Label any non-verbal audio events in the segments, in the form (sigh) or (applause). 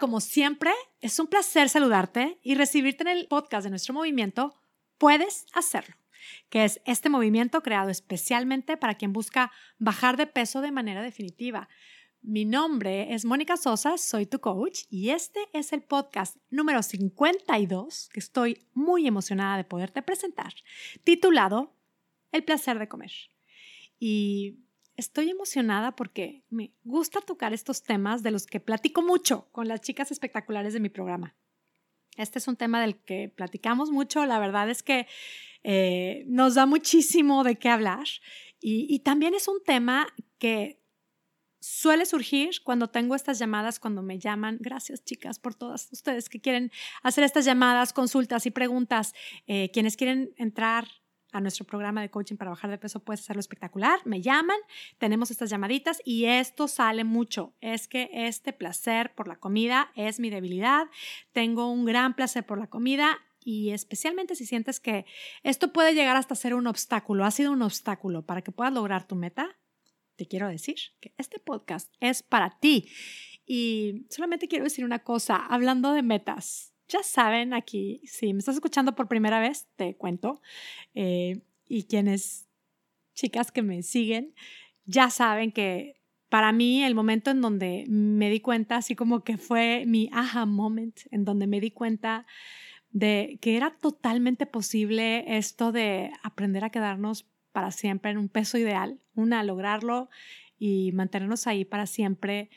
como siempre, es un placer saludarte y recibirte en el podcast de nuestro movimiento. Puedes hacerlo, que es este movimiento creado especialmente para quien busca bajar de peso de manera definitiva. Mi nombre es Mónica Sosa, soy tu coach y este es el podcast número 52 que estoy muy emocionada de poderte presentar, titulado El placer de comer. Y estoy emocionada porque me gusta tocar estos temas de los que platico mucho con las chicas espectaculares de mi programa. Este es un tema del que platicamos mucho, la verdad es que eh, nos da muchísimo de qué hablar y, también es un tema que suele surgir cuando tengo estas llamadas, cuando me llaman. Gracias, chicas, por todas ustedes que quieren hacer estas llamadas, consultas y preguntas. Eh, quienes quieren entrar a nuestro programa de coaching para bajar de peso, puedes hacerlo espectacular. Me llaman, tenemos estas llamaditas y esto sale mucho. Es que este placer por la comida es mi debilidad. Tengo un gran placer por la comida y especialmente si sientes que esto puede llegar hasta ser un obstáculo, ha sido un obstáculo para que puedas lograr tu meta, te quiero decir que este podcast es para ti. Y solamente quiero decir una cosa, hablando de metas, ya saben aquí, si me estás escuchando por primera vez, te cuento. Eh, y quienes, chicas que me siguen, ya saben que para mí el momento en donde me di cuenta, así como que fue mi aha moment, en donde me di cuenta de que era totalmente posible esto de aprender a quedarnos para siempre en un peso ideal, una, lograrlo y mantenernos ahí para siempre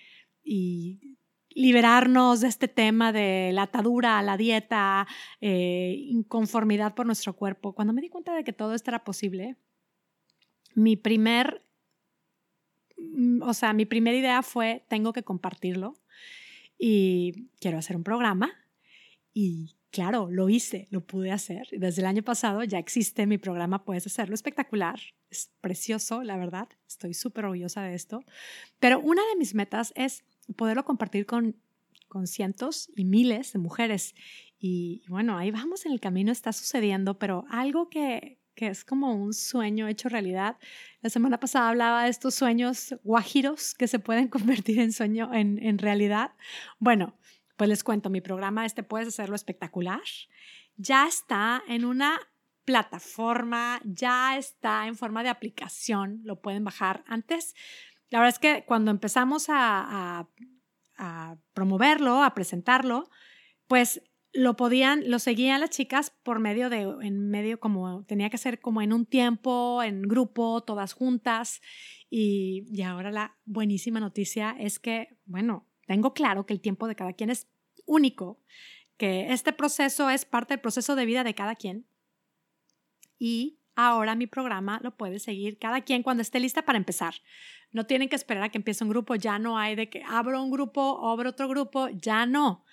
y liberarnos de este tema de la atadura, la dieta, eh, inconformidad por nuestro cuerpo. Cuando me di cuenta de que todo esto era posible, mi primer, mm, o sea, mi primera idea fue, tengo que compartirlo y quiero hacer un programa. Y claro, lo hice, lo pude hacer. Desde el año pasado ya existe mi programa, puedes hacerlo espectacular. Es precioso, la verdad. Estoy súper orgullosa de esto. Pero una de mis metas es poderlo compartir con, con cientos y miles de mujeres. Y, bueno, ahí vamos en el camino, está sucediendo, pero algo que, que es como un sueño hecho realidad. La semana pasada hablaba de estos sueños guajiros que se pueden (laughs) convertir en sueño, en, en realidad. Bueno, pues les cuento, mi programa, este puedes hacerlo espectacular. Ya está en una plataforma, ya está en forma de aplicación, lo pueden bajar. Antes la verdad es que cuando empezamos a, promoverlo, a presentarlo, pues lo podían, lo seguían las chicas por medio de, en medio como, tenía que ser como en un tiempo, en grupo, todas juntas. Y, y ahora la buenísima noticia es que, bueno, tengo claro que el tiempo de cada quien es único, que este proceso es parte del proceso de vida de cada quien. Y ahora mi programa lo puede seguir cada quien cuando esté lista para empezar. No tienen que esperar a que empiece un grupo, ya no hay de que abro un grupo, abro otro grupo, ya no.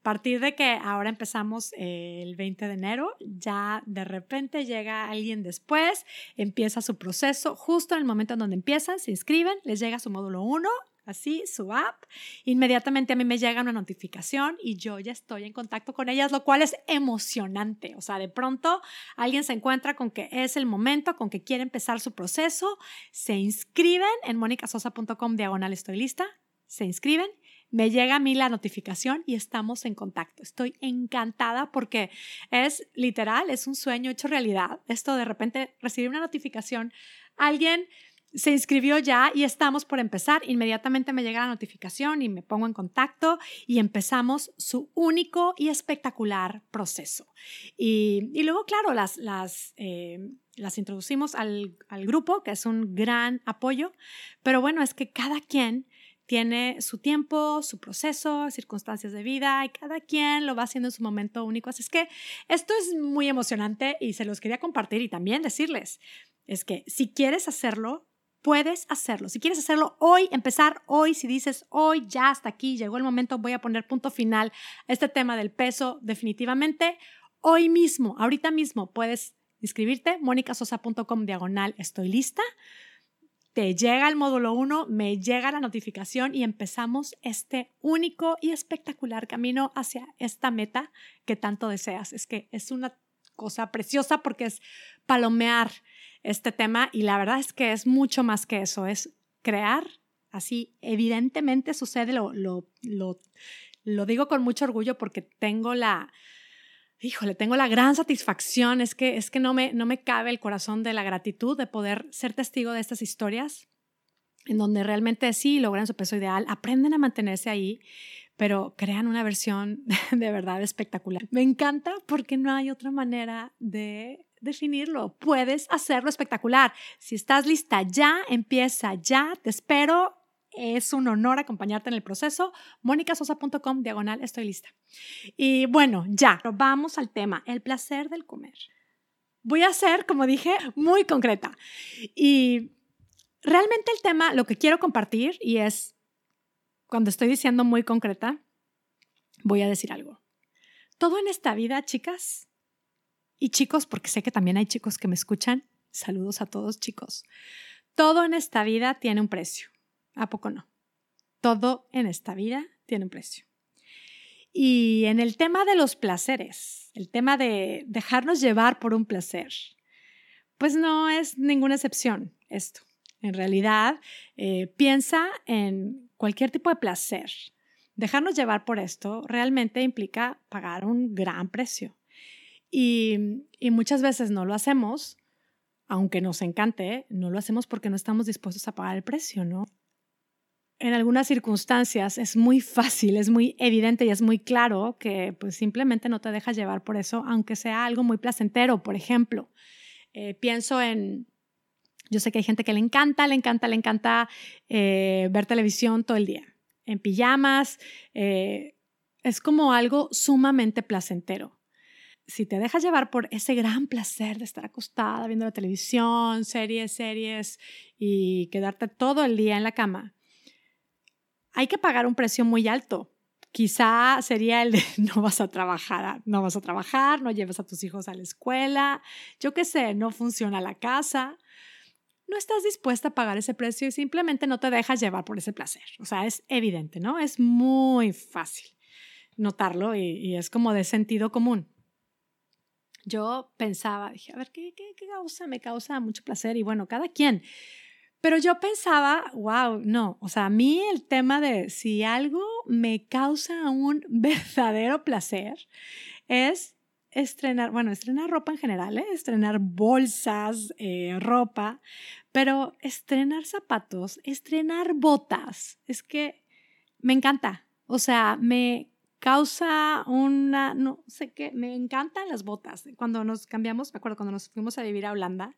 A partir de que ahora empezamos el 20 de enero, ya de repente llega alguien después, empieza su proceso, justo en el momento en donde empiezan, se inscriben, les llega su módulo 1 así su app, inmediatamente a mí me llega una notificación y yo ya estoy en contacto con ellas, lo cual es emocionante. O sea, de pronto alguien se encuentra con que es el momento, con que quiere empezar su proceso, se inscriben en monicasosa.com diagonal estoy lista, se inscriben me llega a mí la notificación y estamos en contacto. Estoy encantada porque es literal, es un sueño hecho realidad. Esto de repente recibir una notificación, alguien se inscribió ya y estamos por empezar. Inmediatamente me llega la notificación y me pongo en contacto y empezamos su único y espectacular proceso. Y, luego, claro, las, las, eh, las introducimos al, al grupo, que es un gran apoyo, pero bueno, es que cada quien tiene su tiempo, su proceso, circunstancias de vida y cada quien lo va haciendo en su momento único. Así es que esto es muy emocionante y se los quería compartir y también decirles, es que si quieres hacerlo, puedes hacerlo. Si quieres hacerlo hoy, empezar hoy, si dices hoy ya hasta aquí, llegó el momento, voy a poner punto final a este tema del peso, definitivamente, hoy mismo, ahorita mismo puedes inscribirte, monicasosa.com diagonal, estoy lista. Te llega el módulo 1, me llega la notificación y empezamos este único y espectacular camino hacia esta meta que tanto deseas. Es que es una cosa preciosa porque es palomear este tema y la verdad es que es mucho más que eso, es crear, así evidentemente sucede lo, lo, lo digo con mucho orgullo porque tengo la, híjole, tengo la gran satisfacción, es que, es que no, me, no me cabe el corazón de la gratitud de poder ser testigo de estas historias, en donde realmente sí logran su peso ideal, aprenden a mantenerse ahí, pero crean una versión (laughs) de verdad espectacular. Me encanta porque no hay otra manera de definirlo. Puedes hacerlo espectacular. Si estás lista ya, empieza ya. Te espero es un honor acompañarte en el proceso. monicasosa.com diagonal estoy lista. Y bueno, ya, vamos al tema, el placer del comer. Voy a ser, como dije, muy concreta. Y realmente el tema, lo que quiero compartir, y es, cuando estoy diciendo muy concreta, voy a decir algo. Todo en esta vida, chicas y chicos, porque sé que también hay chicos que me escuchan, saludos a todos chicos, todo en esta vida tiene un precio. ¿A poco no? Todo en esta vida tiene un precio. Y en el tema de los placeres, el tema de dejarnos llevar por un placer, pues no es ninguna excepción esto. En realidad, eh, piensa en cualquier tipo de placer. Dejarnos llevar por esto realmente implica pagar un gran precio. Y, muchas veces no lo hacemos, aunque nos encante, no lo hacemos porque no estamos dispuestos a pagar el precio, ¿no? en algunas circunstancias es muy fácil, es muy evidente y es muy claro que pues simplemente no te dejas llevar por eso, aunque sea algo muy placentero, por ejemplo. Eh, pienso en, yo sé que hay gente que le encanta, le encanta, le encanta eh, ver televisión todo el día, en pijamas, eh, es como algo sumamente placentero. Si te dejas llevar por ese gran placer de estar acostada viendo la televisión, series, series y quedarte todo el día en la cama, hay que pagar un precio muy alto. Quizá sería el de (laughs) no vas a trabajar, no vas a trabajar, no llevas a tus hijos a la escuela, yo qué sé, no funciona la casa. No estás dispuesta a pagar ese precio y simplemente no te dejas llevar por ese placer. O sea, es evidente, ¿no? Es muy fácil notarlo y, es como de sentido común. Yo pensaba, dije, a ver, ¿qué, qué, qué causa? Me causa mucho placer y bueno, cada quien. Pero yo pensaba, wow, no, o sea, a mí el tema de si algo me causa un (laughs) verdadero placer es estrenar, bueno, estrenar ropa en general, ¿eh? estrenar bolsas, eh, ropa, pero estrenar zapatos, estrenar botas, es que me encanta, o sea, me causa una, no sé qué, me encantan las botas. Cuando nos cambiamos, me acuerdo cuando nos fuimos a vivir a Holanda,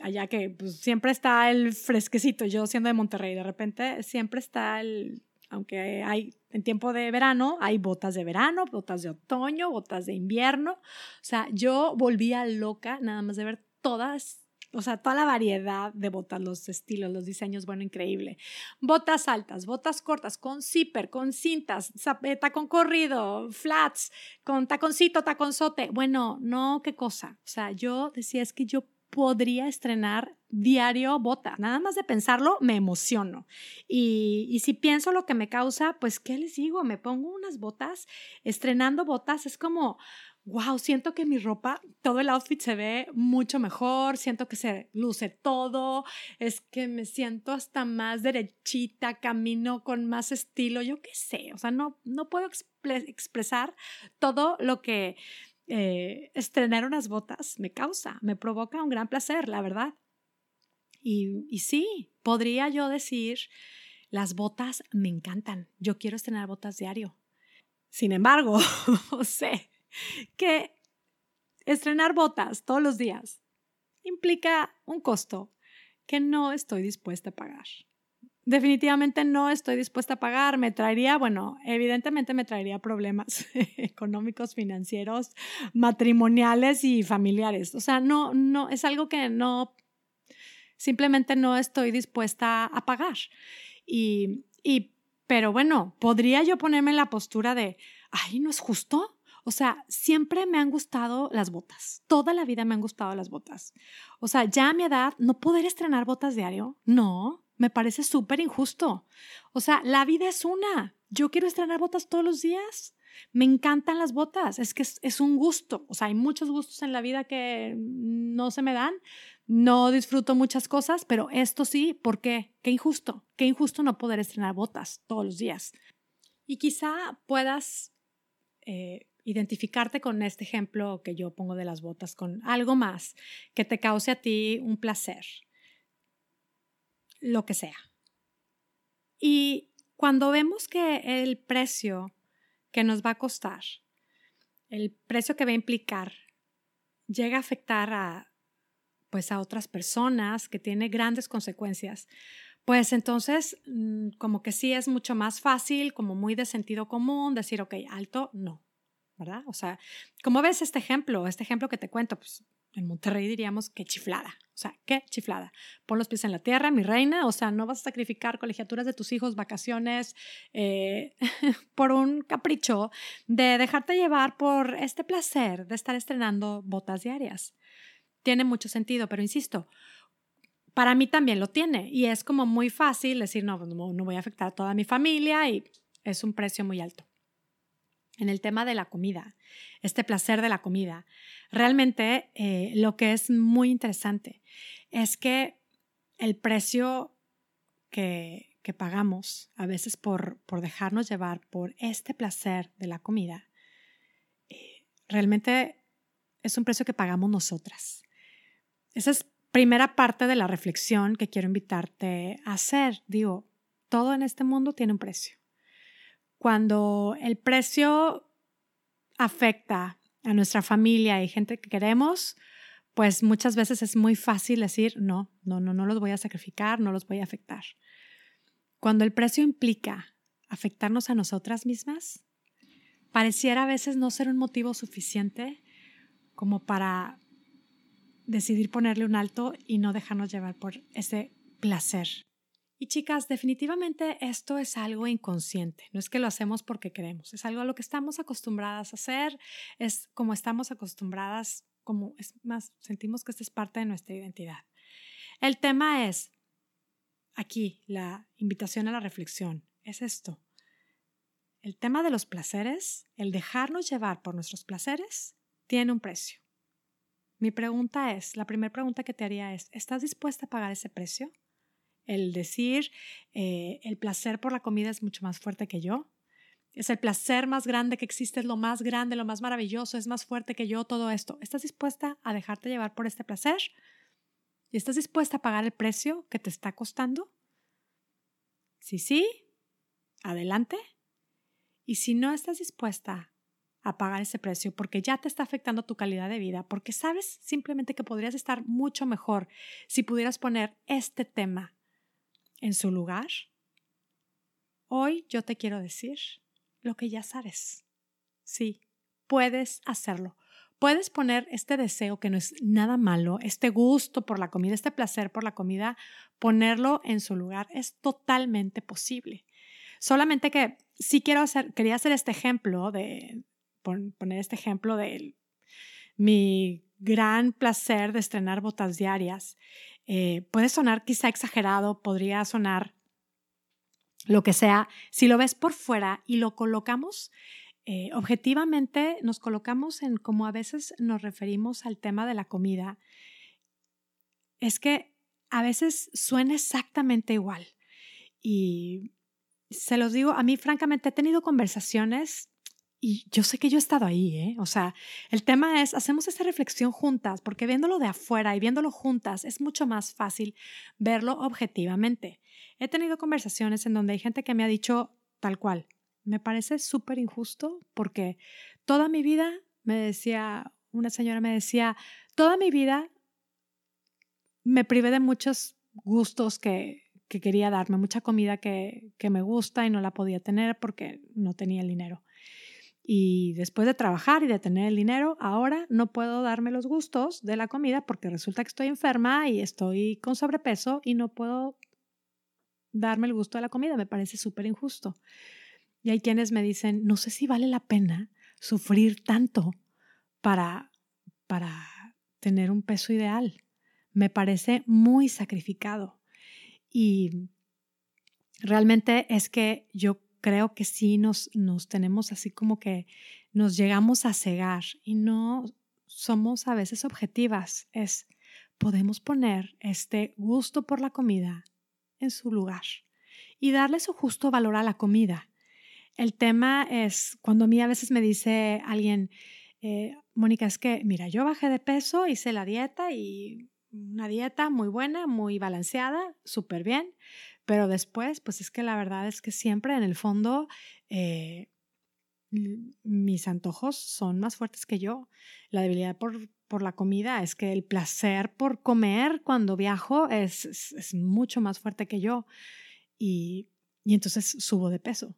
allá que pues, siempre está el fresquecito, yo siendo de Monterrey, de repente siempre está el, aunque hay en tiempo de verano, hay botas de verano, botas de otoño, botas de invierno, o sea, yo volvía loca nada más de ver todas o sea, toda la variedad de botas, los estilos, los diseños, bueno, increíble. Botas altas, botas cortas, con zipper, con cintas, tacón corrido, flats, con taconcito, taconzote. Bueno, no, qué cosa. O sea, yo decía, es que yo podría estrenar diario bota. Nada más de pensarlo, me emociono. Y, y, si pienso lo que me causa, pues, ¿qué les digo? Me pongo unas botas, estrenando botas, es como, wow, siento que mi ropa, todo el outfit se ve mucho mejor, siento que se luce todo, es que me siento hasta más derechita, camino con más estilo, yo qué sé, o sea, no, no puedo expresar todo lo que eh, estrenar unas botas me causa, me provoca un gran placer, la verdad. Y, y sí, podría yo decir, las botas me encantan, yo quiero estrenar botas diario. Sin embargo, (laughs) sé que estrenar botas todos los días implica un costo que no estoy dispuesta a pagar definitivamente no estoy dispuesta a pagar. Me traería, bueno, evidentemente me traería problemas (laughs) económicos, financieros, matrimoniales y familiares. O sea, no, no, es algo que no, simplemente no estoy dispuesta a pagar. Y, y, pero bueno, podría yo ponerme en la postura de, ay, no es justo. O sea, siempre me han gustado las botas. Toda la vida me han gustado las botas. O sea, ya a mi edad, no poder estrenar botas diario, no me parece súper injusto. O sea, la vida es una. Yo quiero estrenar botas todos los días. Me encantan las botas. Es que es, un gusto. O sea, hay muchos gustos en la vida que no se me dan. No disfruto muchas cosas, pero esto sí, ¿por qué? Qué injusto. Qué injusto no poder estrenar botas todos los días. Y quizá puedas eh, identificarte con este ejemplo que yo pongo de las botas, con algo más que te cause a ti un placer, lo que sea. Y cuando vemos que el precio que nos va a costar, el precio que va a implicar, llega a afectar a pues a otras personas, que tiene grandes consecuencias, pues entonces mm, como que sí es mucho más fácil, como muy de sentido común, decir, ok, alto, no, ¿verdad? O sea, ¿cómo ves este ejemplo? Este ejemplo que te cuento, pues en Monterrey diríamos que chiflada. O sea, qué chiflada. Pon los pies en la tierra, mi reina. O sea, no vas a sacrificar colegiaturas de tus hijos, vacaciones, eh, (laughs) por un capricho de dejarte llevar por este placer de estar estrenando botas diarias. Tiene mucho sentido, pero insisto, para mí también lo tiene. Y es como muy fácil decir, no, pues, no, no voy a afectar a toda mi familia y es un precio muy alto en el tema de la comida, este placer de la comida. Realmente eh, lo que es muy interesante es que el precio que, que pagamos a veces por, por, dejarnos llevar por este placer de la comida, eh, realmente es un precio que pagamos nosotras. Esa es primera parte de la reflexión que quiero invitarte a hacer. Digo, todo en este mundo tiene un precio cuando el precio afecta a nuestra familia y gente que queremos, pues muchas veces es muy fácil decir, no, no, no, no los voy a sacrificar, no los voy a afectar. Cuando el precio implica afectarnos a nosotras mismas, pareciera a veces no ser un motivo suficiente como para decidir ponerle un alto y no dejarnos llevar por ese placer y chicas, definitivamente esto es algo inconsciente, no es que lo hacemos porque queremos, es algo a lo que estamos acostumbradas a hacer, es como estamos acostumbradas, como es más, sentimos que esta es parte de nuestra identidad. El tema es, aquí, la invitación a la reflexión, es esto. El tema de los placeres, el dejarnos llevar por nuestros placeres, tiene un precio. Mi pregunta es, la primera pregunta que te haría es, ¿estás dispuesta a pagar ese precio? el decir, eh, el placer por la comida es mucho más fuerte que yo. Es el placer más grande que existe, es lo más grande, lo más maravilloso, es más fuerte que yo, todo esto. ¿Estás dispuesta a dejarte llevar por este placer? ¿Y estás dispuesta a pagar el precio que te está costando? Si sí, adelante. Y si no estás dispuesta a pagar ese precio porque ya te está afectando tu calidad de vida, porque sabes simplemente que podrías estar mucho mejor si pudieras poner este tema en su lugar, hoy yo te quiero decir lo que ya sabes. Sí, puedes hacerlo. Puedes poner este deseo que no es nada malo, este gusto por la comida, este placer por la comida, ponerlo en su lugar. Es totalmente posible. Solamente que sí quiero hacer, quería hacer este ejemplo de poner este ejemplo de mi gran placer de estrenar botas diarias. Eh, puede sonar quizá exagerado, podría sonar lo que sea. Si lo ves por fuera y lo colocamos eh, objetivamente, nos colocamos en como a veces nos referimos al tema de la comida, es que a veces suena exactamente igual. Y se los digo, a mí francamente he tenido conversaciones y yo sé que yo he estado ahí, ¿eh? O sea, el tema es, hacemos esa reflexión juntas, porque viéndolo de afuera y viéndolo juntas es mucho más fácil verlo objetivamente. He tenido conversaciones en donde hay gente que me ha dicho tal cual, me parece súper injusto porque toda mi vida, me decía, una señora me decía, toda mi vida me privé de muchos gustos que, que quería darme, mucha comida que, que me gusta y no la podía tener porque no tenía el dinero. Y después de trabajar y de tener el dinero, ahora no puedo darme los gustos de la comida porque resulta que estoy enferma y estoy con sobrepeso y no puedo darme el gusto de la comida. Me parece súper injusto. Y hay quienes me dicen, no sé si vale la pena sufrir tanto para, para tener un peso ideal. Me parece muy sacrificado. Y realmente es que yo creo que sí nos, nos tenemos así como que nos llegamos a cegar y no somos a veces objetivas. Es, podemos poner este gusto por la comida en su lugar y darle su justo valor a la comida. el tema es cuando a mí a veces me dice alguien, eh, Mónica, es que, mira, yo bajé de peso, hice la dieta y una dieta muy buena, muy balanceada, súper bien, pero después, pues es que la verdad es que siempre en el fondo eh, mis antojos son más fuertes que yo. La debilidad por, por, la comida es que el placer por comer cuando viajo es, es, mucho más fuerte que yo y, y entonces subo de peso.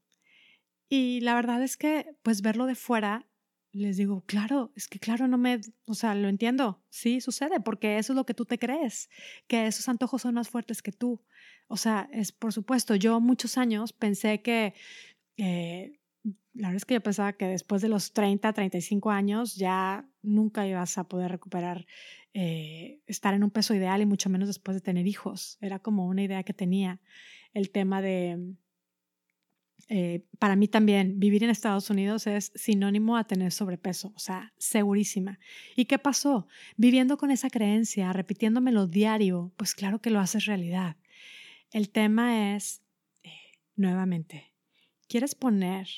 Y la verdad es que, pues verlo de fuera les digo, claro, es que claro, no me, o sea, lo entiendo, sí sucede, porque eso es lo que tú te crees, que esos antojos son más fuertes que tú. O sea, es por supuesto, yo muchos años pensé que, eh, la verdad es que yo pensaba que después de los 30, 35 años ya nunca ibas a poder recuperar, eh, estar en un peso ideal y mucho menos después de tener hijos. Era como una idea que tenía el tema de eh, para mí también vivir en Estados Unidos es sinónimo a tener sobrepeso, o sea, segurísima. ¿Y qué pasó? Viviendo con esa creencia, repitiéndomelo diario, pues claro que lo haces realidad. El tema es, eh, nuevamente, ¿quieres poner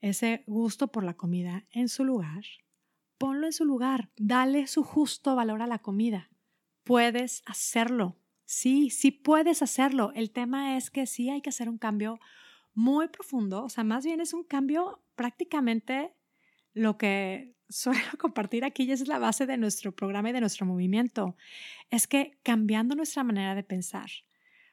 ese gusto por la comida en su lugar? Ponlo en su lugar, dale su justo valor a la comida. Puedes hacerlo. Sí, sí puedes hacerlo. El tema es que sí hay que hacer un cambio muy profundo, o sea, más bien es un cambio prácticamente lo que (laughs) suelo compartir aquí y es la base de nuestro programa y de nuestro movimiento, es que cambiando nuestra manera de pensar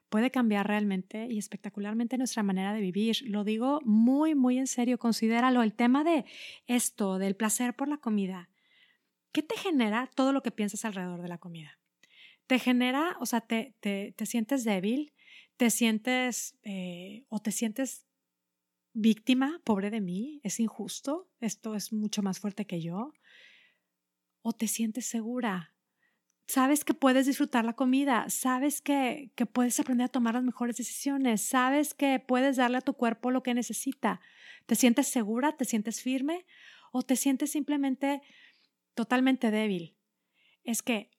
puede cambiar realmente y espectacularmente nuestra manera de vivir. Lo digo muy, muy en serio, considéralo. El tema de esto, del placer por la comida, ¿qué te genera todo lo que piensas alrededor de la comida? ¿Te genera, o sea, te, te, te sientes débil? Te sientes eh, o te sientes víctima, pobre de mí, es injusto, esto es mucho más fuerte que yo, o te sientes segura, sabes que puedes disfrutar la comida, sabes que, que puedes aprender a tomar las mejores decisiones, sabes que puedes darle a tu cuerpo lo que necesita, te sientes segura, te sientes firme o te sientes simplemente totalmente débil. Es que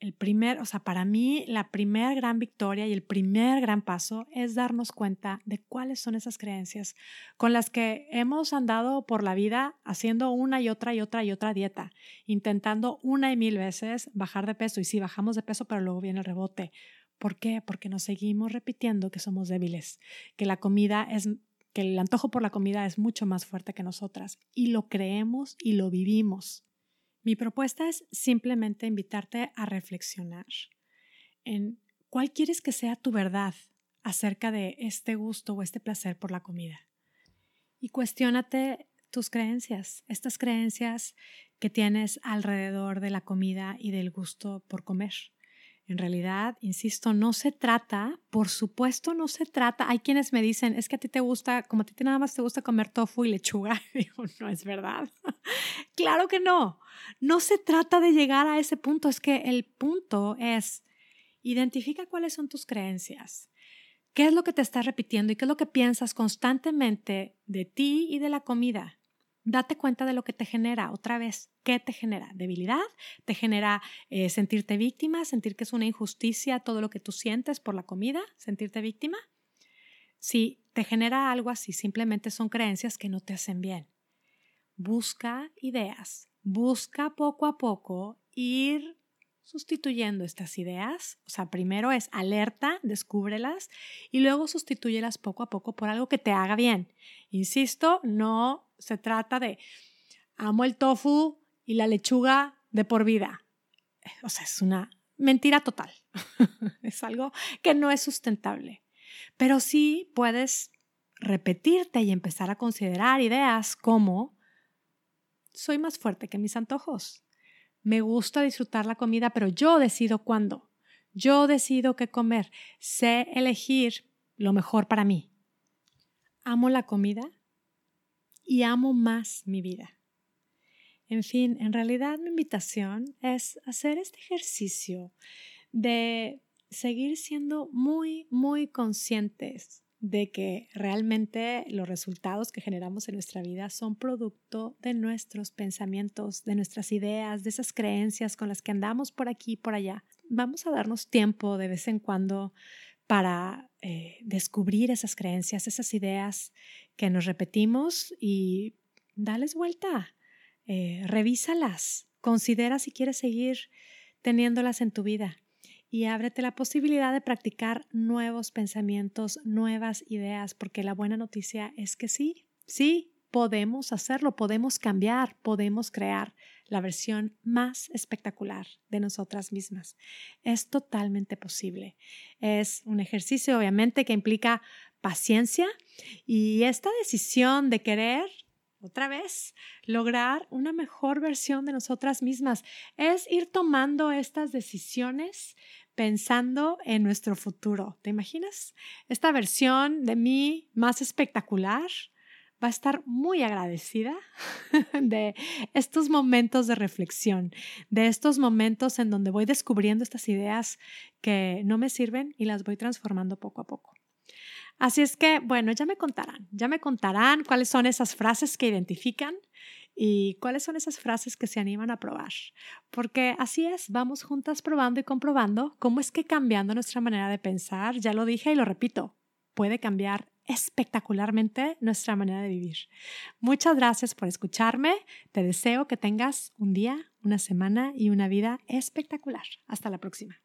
el primer, o sea, para mí la primera gran victoria y el primer gran paso es darnos cuenta de cuáles son esas creencias con las que hemos andado por la vida haciendo una y otra y otra y otra dieta, intentando una y mil veces bajar de peso y sí, bajamos de peso, pero luego viene el rebote. ¿Por qué? Porque nos seguimos repitiendo que somos débiles, que la comida es que el antojo por la comida es mucho más fuerte que nosotras y lo creemos y lo vivimos. Mi propuesta es simplemente invitarte a reflexionar en cuál quieres que sea tu verdad acerca de este gusto o este placer por la comida. Y cuestiónate tus creencias, estas creencias que tienes alrededor de la comida y del gusto por comer. En realidad, insisto, no se trata, por supuesto no se trata. Hay quienes me dicen, es que a ti te gusta, como a ti nada más te gusta comer tofu y lechuga. (laughs) digo, no es verdad. (laughs) claro que no. No se trata de llegar a ese punto, es que el punto es, identifica cuáles son tus creencias. ¿Qué es lo que te estás repitiendo y qué es lo que piensas constantemente de ti y de la comida? Date cuenta de lo que te genera otra vez. ¿Qué te genera? ¿Debilidad? ¿Te genera eh, sentirte víctima? ¿Sentir que es una injusticia todo lo que tú sientes por la comida? ¿Sentirte víctima? Si te genera algo así, simplemente son creencias que no te hacen bien. Busca ideas, busca poco a poco ir sustituyendo estas ideas. O sea, primero es alerta, descúbrelas y luego sustitúyelas poco a poco por algo que te haga bien. Insisto, no se trata de amo el tofu y la lechuga de por vida. O sea, es una mentira total. (laughs) es algo que no es sustentable. Pero sí puedes repetirte y empezar a considerar ideas como soy más fuerte que mis antojos. Me gusta disfrutar la comida, pero yo decido cuándo. Yo decido qué comer. Sé elegir lo mejor para mí. Amo la comida y amo más mi vida. En fin, en realidad mi invitación es hacer este ejercicio de seguir siendo muy, muy conscientes de que realmente los resultados que generamos en nuestra vida son producto de nuestros pensamientos, de nuestras ideas, de esas creencias con las que andamos por aquí y por allá. Vamos a darnos tiempo de vez en cuando para eh, descubrir esas creencias, esas ideas que nos repetimos y dales vuelta, eh, revísalas, considera si quieres seguir teniéndolas en tu vida y ábrete la posibilidad de practicar nuevos pensamientos, nuevas ideas, porque la buena noticia es que sí, sí, podemos hacerlo, podemos cambiar, podemos crear la versión más espectacular de nosotras mismas. Es totalmente posible. Es un ejercicio, obviamente, que implica paciencia y esta decisión de querer otra vez, lograr una mejor versión de nosotras mismas. Es ir tomando estas decisiones pensando en nuestro futuro. ¿Te imaginas? Esta versión de mí más espectacular va a estar muy agradecida (laughs) de estos momentos de reflexión, de estos momentos en donde voy descubriendo estas ideas que no me sirven y las voy transformando poco a poco. Así es que, bueno, ya me contarán, ya me contarán cuáles son esas frases que identifican y cuáles son esas frases que se animan a probar. Porque así es, vamos juntas probando y comprobando cómo es que cambiando nuestra manera de pensar, ya lo dije y lo repito, puede cambiar espectacularmente nuestra manera de vivir. Muchas gracias por escucharme. Te deseo que tengas un día, una semana y una vida espectacular. Hasta la próxima.